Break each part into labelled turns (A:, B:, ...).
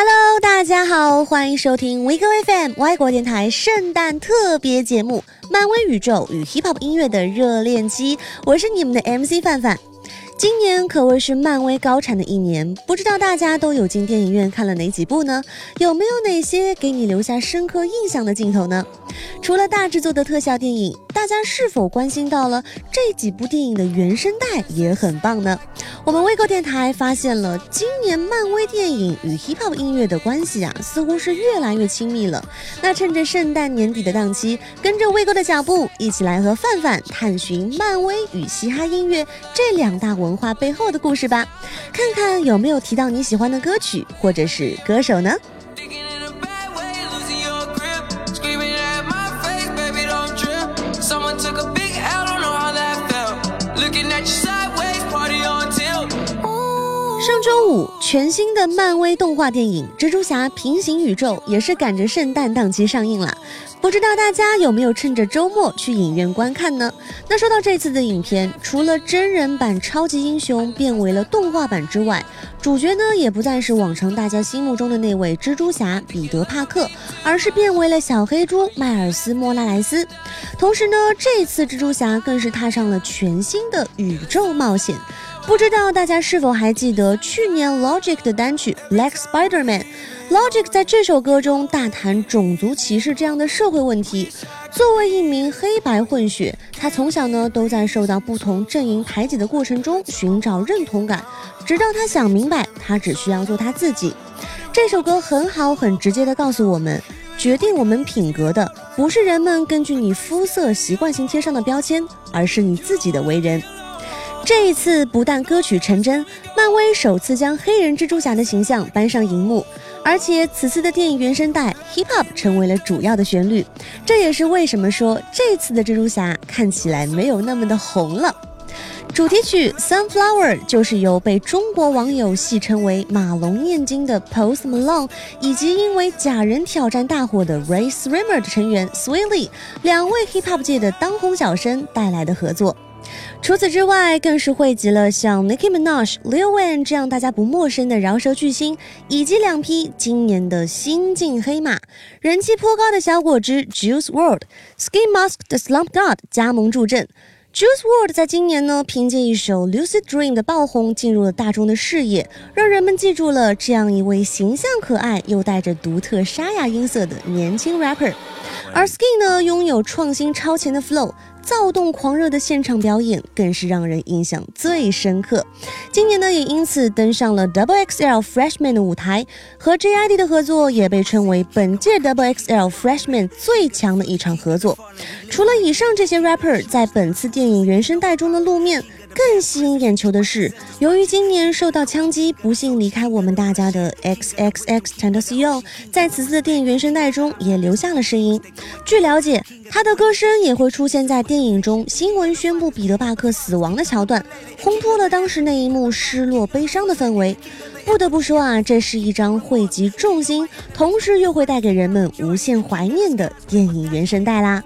A: Hello，大家好，欢迎收听 w e g o FM 外国电台圣诞特别节目《漫威宇宙与 Hip Hop 音乐的热恋期》，我是你们的 MC 范范。今年可谓是漫威高产的一年，不知道大家都有进电影院看了哪几部呢？有没有哪些给你留下深刻印象的镜头呢？除了大制作的特效电影，大家是否关心到了这几部电影的原声带也很棒呢？我们微购电台发现了今年漫威电影与 hip hop 音乐的关系啊，似乎是越来越亲密了。那趁着圣诞年底的档期，跟着微购的脚步，一起来和范范探寻漫威与嘻哈音乐这两大文。文化背后的故事吧，看看有没有提到你喜欢的歌曲或者是歌手呢？上周五，全新的漫威动画电影《蜘蛛侠：平行宇宙》也是赶着圣诞档期上映了。不知道大家有没有趁着周末去影院观看呢？那说到这次的影片，除了真人版超级英雄变为了动画版之外，主角呢也不再是往常大家心目中的那位蜘蛛侠彼得·帕克，而是变为了小黑猪迈尔斯·莫拉莱斯。同时呢，这次蜘蛛侠更是踏上了全新的宇宙冒险。不知道大家是否还记得去年 Logic 的单曲《Black Spider-Man》。Logic 在这首歌中大谈种族歧视这样的社会问题。作为一名黑白混血，他从小呢都在受到不同阵营排挤的过程中寻找认同感，直到他想明白，他只需要做他自己。这首歌很好，很直接的告诉我们，决定我们品格的不是人们根据你肤色习惯性贴上的标签，而是你自己的为人。这一次不但歌曲成真，漫威首次将黑人蜘蛛侠的形象搬上荧幕。而且此次的电影原声带 Hip Hop 成为了主要的旋律，这也是为什么说这次的蜘蛛侠看起来没有那么的红了。主题曲 Sunflower 就是由被中国网友戏称为马龙念经的 Post Malone，以及因为假人挑战大火的 Ray Srimmer 的成员 Swilly 两位 Hip Hop 界的当红小生带来的合作。除此之外，更是汇集了像 Nicki Minaj、Lil Wayne 这样大家不陌生的饶舌巨星，以及两匹今年的新晋黑马，人气颇高的小果汁 Juice World、Ski Mask 的 Slump God 加盟助阵。Juice World 在今年呢，凭借一首 Lucid Dream 的爆红，进入了大众的视野，让人们记住了这样一位形象可爱又带着独特沙哑音色的年轻 rapper。而 Ski 呢，拥有创新超前的 flow。躁动狂热的现场表演更是让人印象最深刻。今年呢，也因此登上了 Double XL Freshman 的舞台，和 JID 的合作也被称为本届 Double XL Freshman 最强的一场合作。除了以上这些 rapper 在本次电影原声带中的露面。更吸引眼球的是，由于今年受到枪击不幸离开我们大家的 X X X Tentacion，在此次的电影原声带中也留下了声音。据了解，他的歌声也会出现在电影中新闻宣布彼得·帕克死亡的桥段，烘托了当时那一幕失落悲伤的氛围。不得不说啊，这是一张汇集众星，同时又会带给人们无限怀念的电影原声带啦。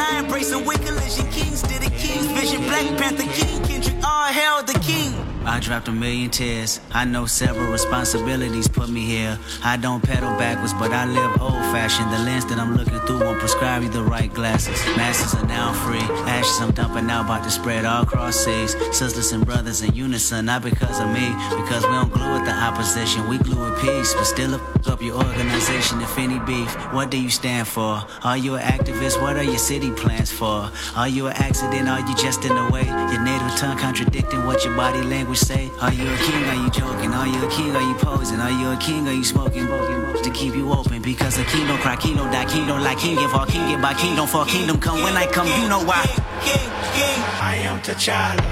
A: I embrace some wicked kings to the king's vision. Black Panther King, Kendrick, all hail the king. I dropped a million tears. I know several responsibilities put me here. I don't pedal backwards, but I live old fashioned. The lens that I'm looking through won't prescribe you the right glasses. Masses are now free. Ashes I'm dumping out, about to spread all across seas. Sisters and brothers in unison, not because of me. Because we don't glue with the opposition, we glue with peace. But still up your organization if any beef. What do you stand for? Are you an activist? What are your city plans for? Are you an accident? Are you just in the way? Your native tongue contradicting what your body language say, Are you a king? Are you joking? Are you a king? Are you posing? Are you a king? Are you smoking? To keep you open because a king don't cry, king don't die, king don't like king give all king get by king don't fall, kingdom come when I come, you know why. King, king, I am T'Challa.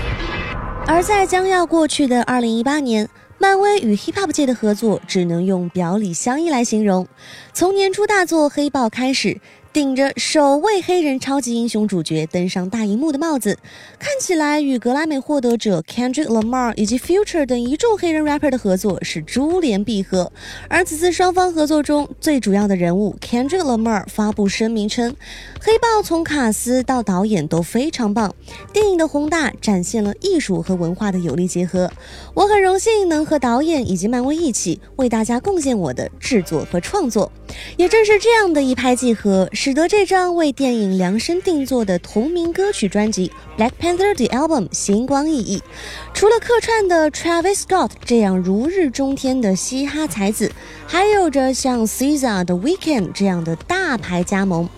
A: 而在将要过去的二零一八年，漫威与 hip hop 界的合作只能用表里相依来形容。从年初大作《黑豹》开始。顶着首位黑人超级英雄主角登上大荧幕的帽子，看起来与格莱美获得者 Kendrick Lamar 以及 Future 等一众黑人 rapper 的合作是珠联璧合。而此次双方合作中最主要的人物 Kendrick Lamar 发布声明称，黑豹从卡斯到导演都非常棒，电影的宏大展现了艺术和文化的有力结合。我很荣幸能和导演以及漫威一起为大家贡献我的制作和创作。也正是这样的一拍即合。使得这张为电影量身定做的同名歌曲专辑《Black Panther: The Album》星光熠熠。除了客串的 Travis Scott 这样如日中天的嘻哈才子，还有着像 SZA、The Weekend 这样的大牌加盟。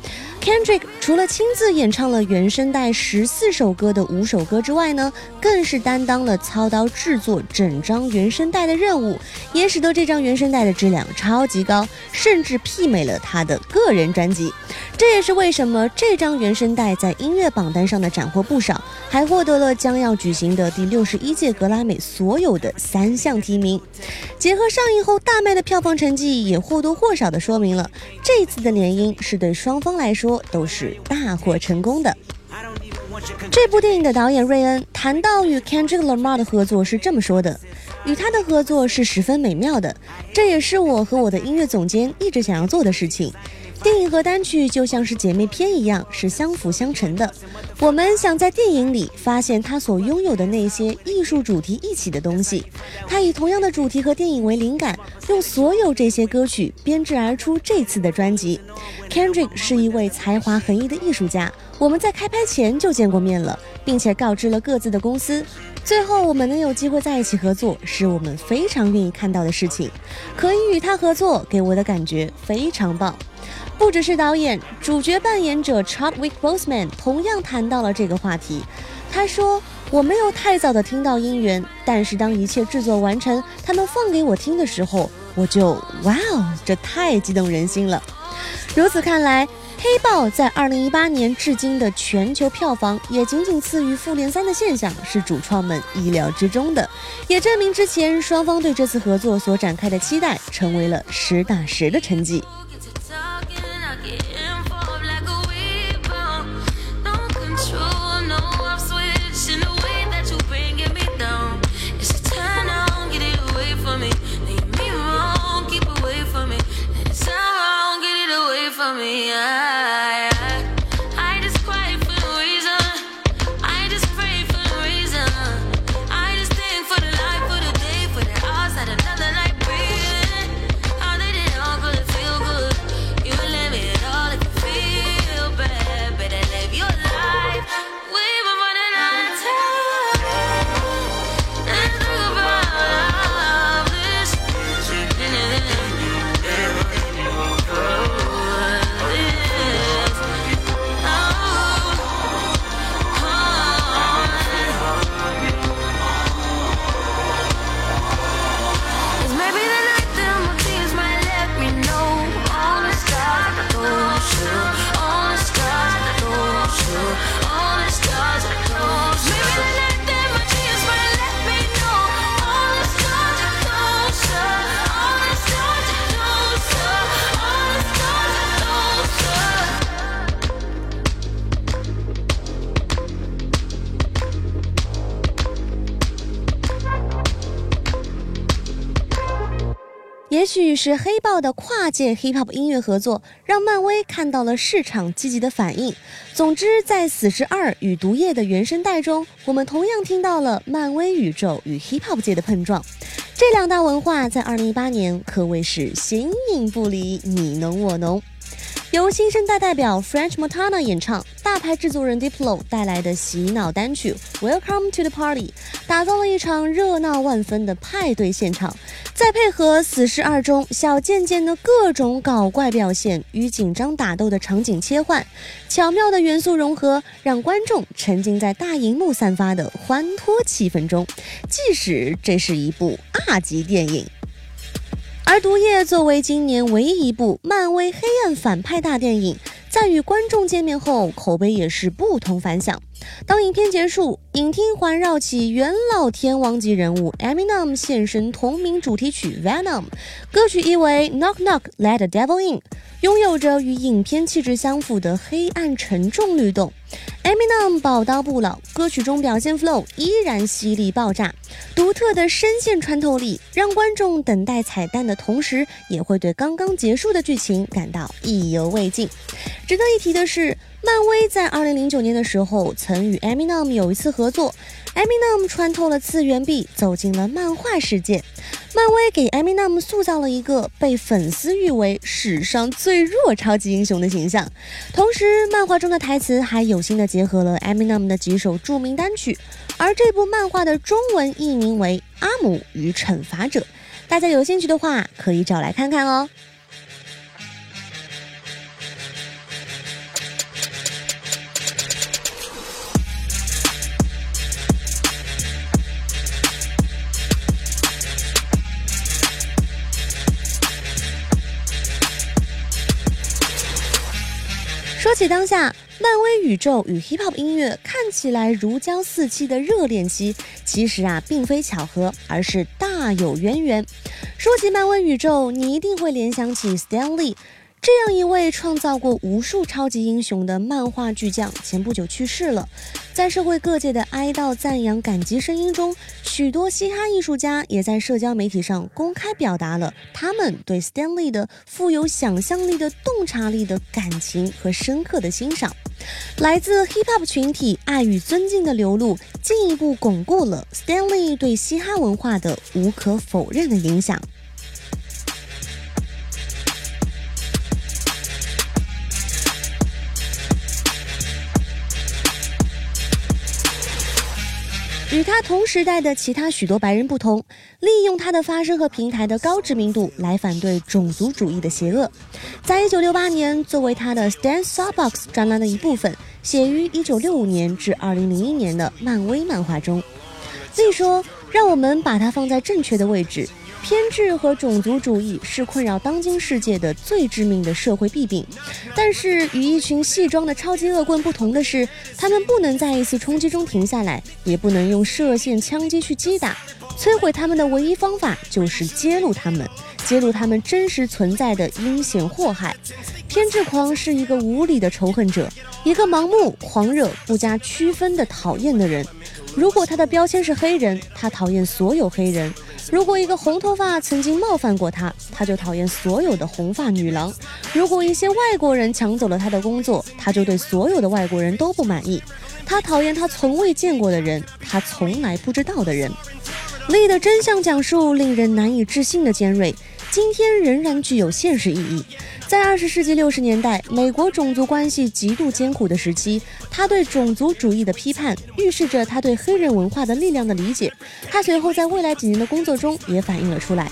A: Kendrick 除了亲自演唱了原声带十四首歌的五首歌之外呢，更是担当了操刀制作整张原声带的任务，也使得这张原声带的质量超级高，甚至媲美了他的个人专辑。这也是为什么这张原声带在音乐榜单上的斩获不少，还获得了将要举行的第六十一届格莱美所有的三项提名。结合上映后大卖的票房成绩，也或多或少的说明了这次的联姻是对双方来说。都是大获成功的。这部电影的导演瑞恩谈到与 Kendrick Lamar 的合作是这么说的：“与他的合作是十分美妙的，这也是我和我的音乐总监一直想要做的事情。”电影和单曲就像是姐妹篇一样，是相辅相成的。我们想在电影里发现他所拥有的那些艺术主题一起的东西。他以同样的主题和电影为灵感，用所有这些歌曲编制而出这次的专辑。Kendrick 是一位才华横溢的艺术家，我们在开拍前就见过面了，并且告知了各自的公司。最后我们能有机会在一起合作，是我们非常愿意看到的事情。可以与他合作，给我的感觉非常棒。不只是导演，主角扮演者 Chadwick Boseman 同样谈到了这个话题。他说：“我没有太早的听到音源，但是当一切制作完成，他们放给我听的时候，我就哇哦，这太激动人心了。”如此看来，《黑豹》在2018年至今的全球票房也仅仅次于《复联三》的现象，是主创们意料之中的，也证明之前双方对这次合作所展开的期待成为了实打实的成绩。也据是黑豹的跨界 hip hop 音乐合作，让漫威看到了市场积极的反应。总之，在《死侍二》与《毒液》的原声带中，我们同样听到了漫威宇宙与 hip hop 界的碰撞。这两大文化在2018年可谓是形影不离，你侬我侬。由新生代代表 French Montana 演唱，大牌制作人 Diplo 带来的洗脑单曲 Welcome to the Party，打造了一场热闹万分的派对现场。再配合《死侍二》中小贱贱的各种搞怪表现与紧张打斗的场景切换，巧妙的元素融合，让观众沉浸在大荧幕散发的欢脱气氛中。即使这是一部 R 级电影。而《毒液》作为今年唯一一部漫威黑暗反派大电影，在与观众见面后，口碑也是不同凡响。当影片结束，影厅环绕起元老天王级人物 Eminem 现身同名主题曲 Venom，歌曲意为 Knock Knock Let the Devil In，拥有着与影片气质相符的黑暗沉重律动。Eminem 宝刀不老，歌曲中表现 flow 依然犀利爆炸，独特的声线穿透力让观众等待彩蛋的同时，也会对刚刚结束的剧情感到意犹未尽。值得一提的是。漫威在二零零九年的时候曾与 Eminem 有一次合作，Eminem 穿透了次元壁，走进了漫画世界。漫威给 Eminem 塑造了一个被粉丝誉为史上最弱超级英雄的形象。同时，漫画中的台词还有心的结合了 Eminem 的几首著名单曲。而这部漫画的中文译名为《阿姆与惩罚者》，大家有兴趣的话可以找来看看哦。说起当下，漫威宇宙与 hip hop 音乐看起来如胶似漆的热恋期，其实啊，并非巧合，而是大有渊源。说起漫威宇宙，你一定会联想起 Stan Lee。这样一位创造过无数超级英雄的漫画巨匠，前不久去世了。在社会各界的哀悼、赞扬、感激声音中，许多嘻哈艺术家也在社交媒体上公开表达了他们对 Stanley 的富有想象力的洞察力的感情和深刻的欣赏。来自 Hip Hop 群体爱与尊敬的流露，进一步巩固了 Stanley 对嘻哈文化的无可否认的影响。与他同时代的其他许多白人不同，利用他的发声和平台的高知名度来反对种族主义的邪恶。在一九六八年，作为他的《Stand s a r b o x 专栏的一部分，写于一九六五年至二零零一年的漫威漫画中。所以说，让我们把它放在正确的位置。偏执和种族主义是困扰当今世界的最致命的社会弊病，但是与一群戏装的超级恶棍不同的是，他们不能在一次冲击中停下来，也不能用射线枪击去击打，摧毁他们的唯一方法就是揭露他们，揭露他们真实存在的阴险祸害。偏执狂是一个无理的仇恨者，一个盲目狂热、不加区分的讨厌的人。如果他的标签是黑人，他讨厌所有黑人。如果一个红头发曾经冒犯过他，他就讨厌所有的红发女郎；如果一些外国人抢走了他的工作，他就对所有的外国人都不满意。他讨厌他从未见过的人，他从来不知道的人。力的真相讲述令人难以置信的尖锐。今天仍然具有现实意义。在二十世纪六十年代，美国种族关系极度艰苦的时期，他对种族主义的批判预示着他对黑人文化的力量的理解。他随后在未来几年的工作中也反映了出来。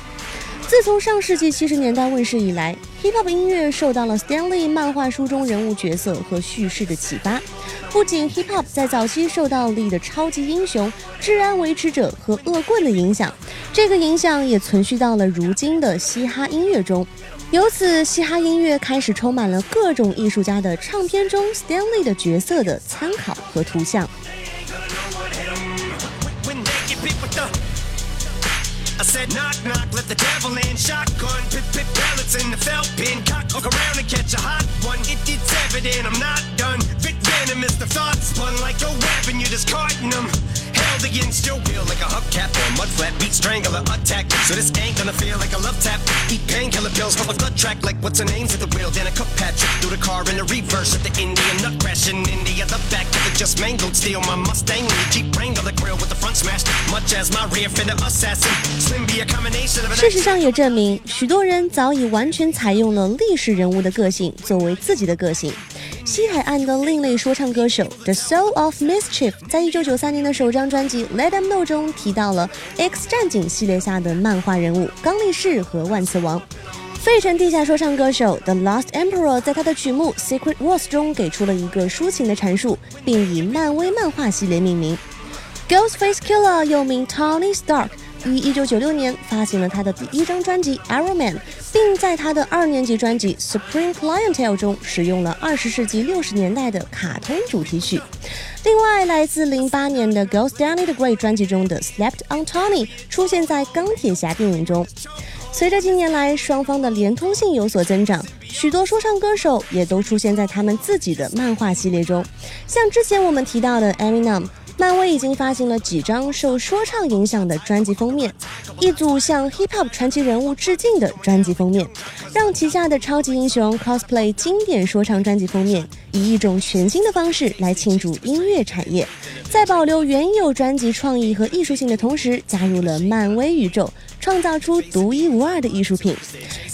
A: 自从上世纪七十年代问世以来，hip hop 音乐受到了 Stanley 漫画书中人物角色和叙事的启发。不仅 hip hop 在早期受到力的超级英雄、治安维持者和恶棍的影响，这个影响也存续到了如今的嘻哈音乐中。由此，嘻哈音乐开始充满了各种艺术家的唱片中 Stanley 的角色的参考和图像。Venom. is the thought spun like a weapon. You're discarding them held against your will like a hubcap or a mud flat beat strangler attack. So this ain't gonna feel like a love tap. Eat painkiller pills from a blood track like what's her name's at the wheel. Then a cup Patrick through the car in the reverse at the Indian nut crash in India. The back of the just mangled steel. My Mustang and the Jeep Wrangler the grill with the front smashed. Much as my rear fender assassin. Slim be a combination of 事实上也证明，许多人早已完全采用了历史人物的个性作为自己的个性。 西海岸的另类说唱歌手 The Soul of Mischief 在一九九三年的首张专辑《Let Them Know》中提到了《X 战警》系列下的漫画人物刚力士和万磁王。费城地下说唱歌手 The Lost Emperor 在他的曲目《Secret Wars》中给出了一个抒情的阐述，并以漫威漫画系列命名。Ghostface Killer 又名 Tony Stark。于1996年发行了他的第一张专辑《Arrow Man》，并在他的二年级专辑《Supreme Clientele》中使用了20世纪60年代的卡通主题曲。另外，来自08年的《Girls Stanley the Great》专辑中的《Slept on Tony》出现在钢铁侠电影中。随着近年来双方的连通性有所增长，许多说唱歌手也都出现在他们自己的漫画系列中。像之前我们提到的 Eminem，漫威已经发行了几张受说唱影响的专辑封面，一组向 Hip Hop 传奇人物致敬的专辑封面，让旗下的超级英雄 cosplay 经典说唱专辑封面，以一种全新的方式来庆祝音乐产业，在保留原有专辑创意和艺术性的同时，加入了漫威宇宙。创造出独一无二的艺术品。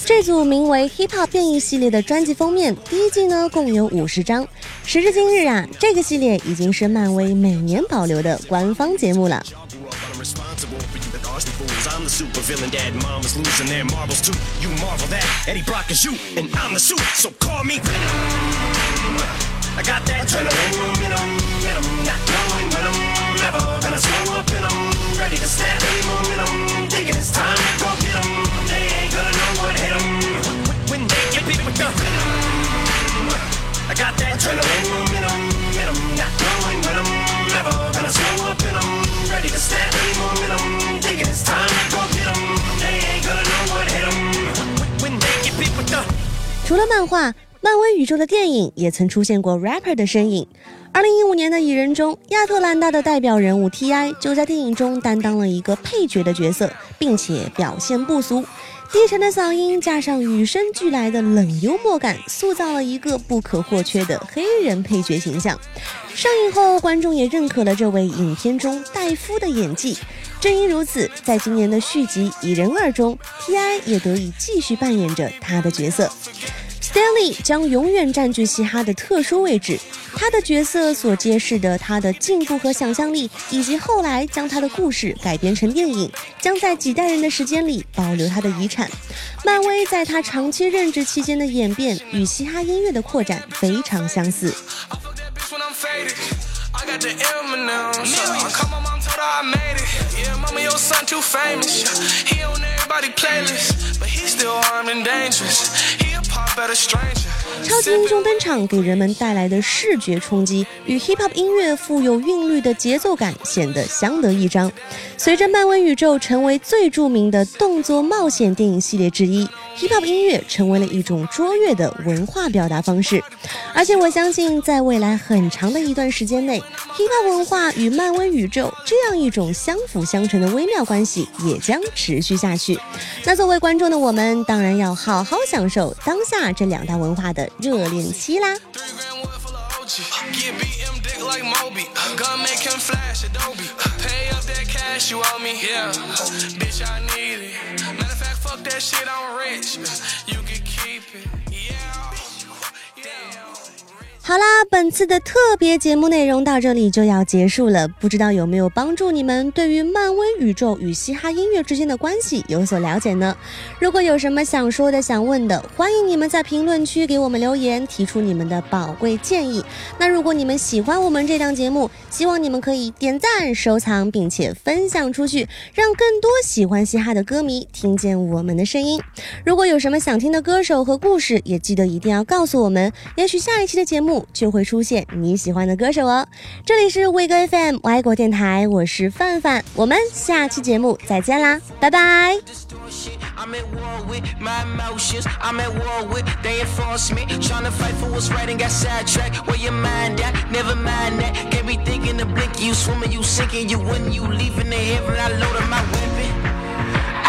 A: 这组名为 Hip Hop 变异系列的专辑封面，第一季呢共有五十张。时至今日啊，这个系列已经是漫威每年保留的官方节目了。话，漫威宇宙的电影也曾出现过 rapper 的身影。二零一五年的《蚁人》中，亚特兰大的代表人物 T.I. 就在电影中担当了一个配角的角色，并且表现不俗。低沉的嗓音加上与生俱来的冷幽默感，塑造了一个不可或缺的黑人配角形象。上映后，观众也认可了这位影片中戴夫的演技。正因如此，在今年的续集《蚁人二》中，T.I. 也得以继续扮演着他的角色。Stanley 将永远占据嘻哈的特殊位置。他的角色所揭示的他的进步和想象力，以及后来将他的故事改编成电影，将在几代人的时间里保留他的遗产。漫威在他长期任职期间的演变与嘻哈音乐的扩展非常相似。超级英雄登场，给人们带来的视觉冲击与 hip hop 音乐富有韵律的节奏感显得相得益彰。随着漫威宇宙成为最著名的动作冒险电影系列之一，hip hop 音乐成为了一种卓越的文化表达方式。而且我相信，在未来很长的一段时间内，hip hop 文化与漫威宇宙这样一种相辅相成的微妙关系也将持续下去。那作为观众的我们，当然要好好享受当下这两大文化的。热恋期啦。Fuck that shit, I'm rich. You can keep it. 好啦，本次的特别节目内容到这里就要结束了。不知道有没有帮助你们对于漫威宇宙与嘻哈音乐之间的关系有所了解呢？如果有什么想说的、想问的，欢迎你们在评论区给我们留言，提出你们的宝贵建议。那如果你们喜欢我们这档节目，希望你们可以点赞、收藏，并且分享出去，让更多喜欢嘻哈的歌迷听见我们的声音。如果有什么想听的歌手和故事，也记得一定要告诉我们，也许下一期的节目。就会出现你喜欢的歌手哦。这里是威哥 FM 外国电台，我是范范，我们下期节目再见啦，拜拜。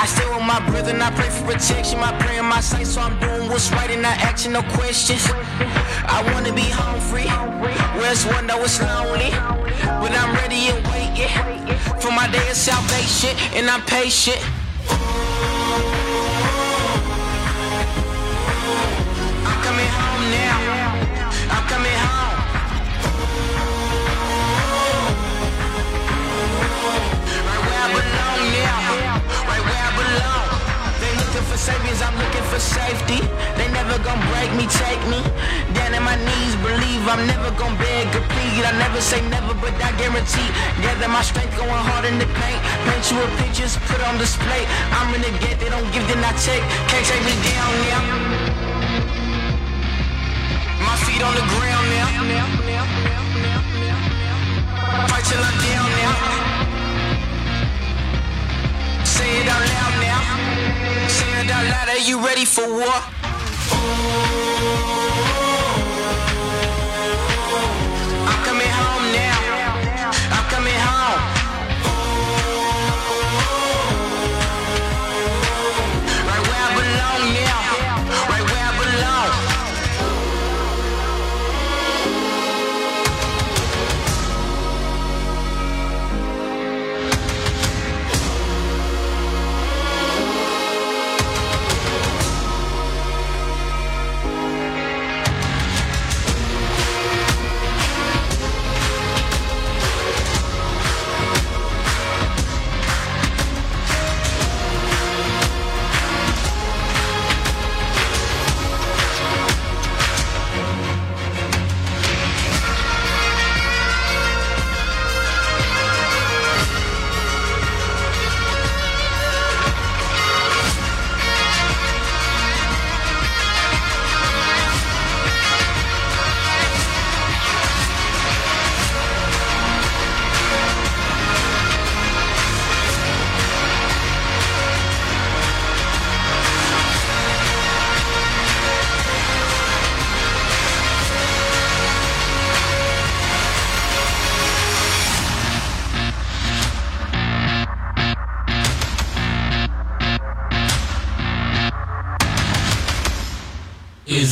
B: Stay with my brother and I pray for protection. My prayer in my sight, so I'm doing what's right and not asking no questions. I wanna be home free. Where's one that was lonely? But I'm ready and waiting for my day of salvation, and I'm patient. I'm coming home now. Me, take me. Down in my knees, believe I'm never gon' beg a plead. I never say never, but I guarantee. Gather my strength, going hard in the paint. Paint you a pictures, put on display. I'm in the get, they don't give, then I take. Can't take me down now. My feet on the ground now. Fight till I'm down now. Say it out loud now. Say it out loud. Are you ready for war?
C: Thank you.